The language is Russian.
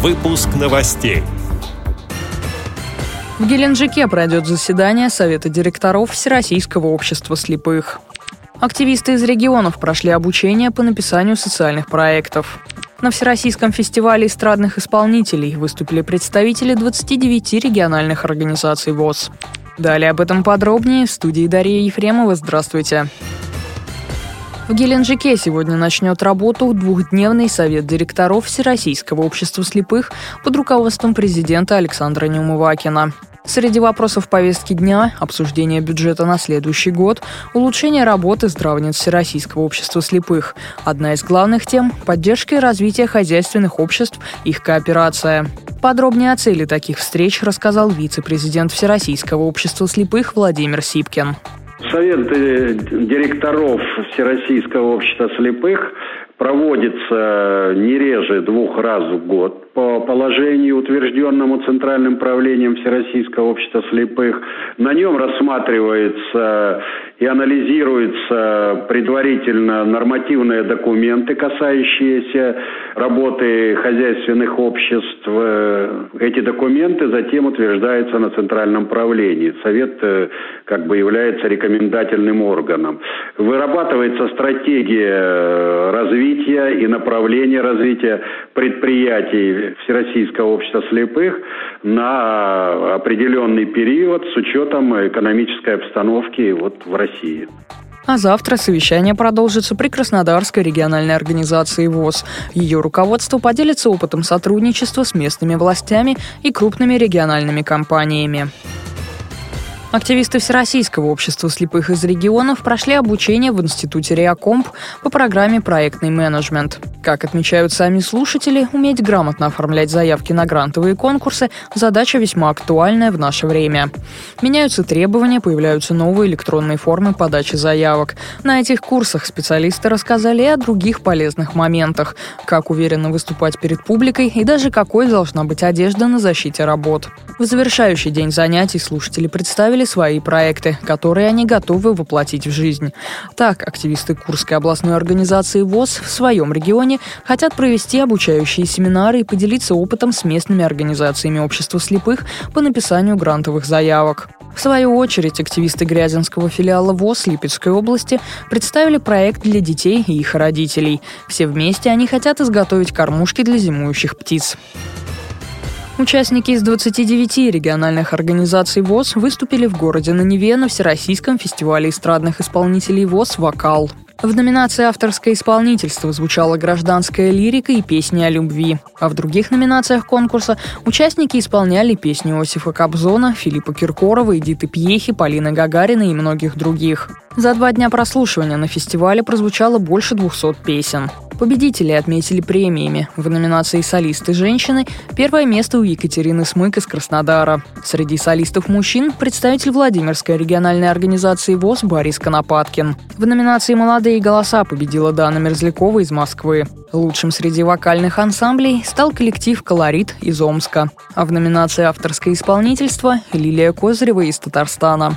Выпуск новостей. В Геленджике пройдет заседание Совета директоров Всероссийского общества слепых. Активисты из регионов прошли обучение по написанию социальных проектов. На Всероссийском фестивале эстрадных исполнителей выступили представители 29 региональных организаций ВОЗ. Далее об этом подробнее в студии Дарья Ефремова. Здравствуйте. В Геленджике сегодня начнет работу двухдневный совет директоров Всероссийского общества слепых под руководством президента Александра Неумывакина. Среди вопросов повестки дня – обсуждение бюджета на следующий год, улучшение работы здравниц Всероссийского общества слепых. Одна из главных тем – поддержка и развитие хозяйственных обществ, их кооперация. Подробнее о цели таких встреч рассказал вице-президент Всероссийского общества слепых Владимир Сипкин. Совет э, директоров Всероссийского общества слепых проводится не реже двух раз в год по положению, утвержденному Центральным правлением Всероссийского общества слепых. На нем рассматривается и анализируются предварительно нормативные документы, касающиеся работы хозяйственных обществ. Эти документы затем утверждаются на Центральном правлении. Совет э, как бы является рекомендательным органом. Вырабатывается стратегия развития и направления развития предприятий Всероссийского общества слепых на определенный период с учетом экономической обстановки вот в России. А завтра совещание продолжится при Краснодарской региональной организации ВОЗ. Ее руководство поделится опытом сотрудничества с местными властями и крупными региональными компаниями. Активисты Всероссийского общества слепых из регионов прошли обучение в Институте Реакомп по программе «Проектный менеджмент». Как отмечают сами слушатели, уметь грамотно оформлять заявки на грантовые конкурсы – задача весьма актуальная в наше время. Меняются требования, появляются новые электронные формы подачи заявок. На этих курсах специалисты рассказали о других полезных моментах, как уверенно выступать перед публикой и даже какой должна быть одежда на защите работ. В завершающий день занятий слушатели представили свои проекты, которые они готовы воплотить в жизнь. Так, активисты Курской областной организации ВОЗ в своем регионе хотят провести обучающие семинары и поделиться опытом с местными организациями общества слепых по написанию грантовых заявок. В свою очередь, активисты Грязинского филиала ВОЗ Липецкой области представили проект для детей и их родителей. Все вместе они хотят изготовить кормушки для зимующих птиц. Участники из 29 региональных организаций ВОЗ выступили в городе на Неве на Всероссийском фестивале эстрадных исполнителей ВОЗ «Вокал». В номинации «Авторское исполнительство» звучала гражданская лирика и песни о любви. А в других номинациях конкурса участники исполняли песни Иосифа Кобзона, Филиппа Киркорова, Эдиты Пьехи, Полины Гагарина и многих других. За два дня прослушивания на фестивале прозвучало больше 200 песен. Победители отметили премиями. В номинации «Солисты женщины» первое место у Екатерины Смык из Краснодара. Среди солистов мужчин представитель Владимирской региональной организации ВОЗ Борис Конопаткин. В номинации «Молодые голоса» победила Дана Мерзлякова из Москвы. Лучшим среди вокальных ансамблей стал коллектив «Колорит» из Омска. А в номинации «Авторское исполнительство» Лилия Козырева из Татарстана.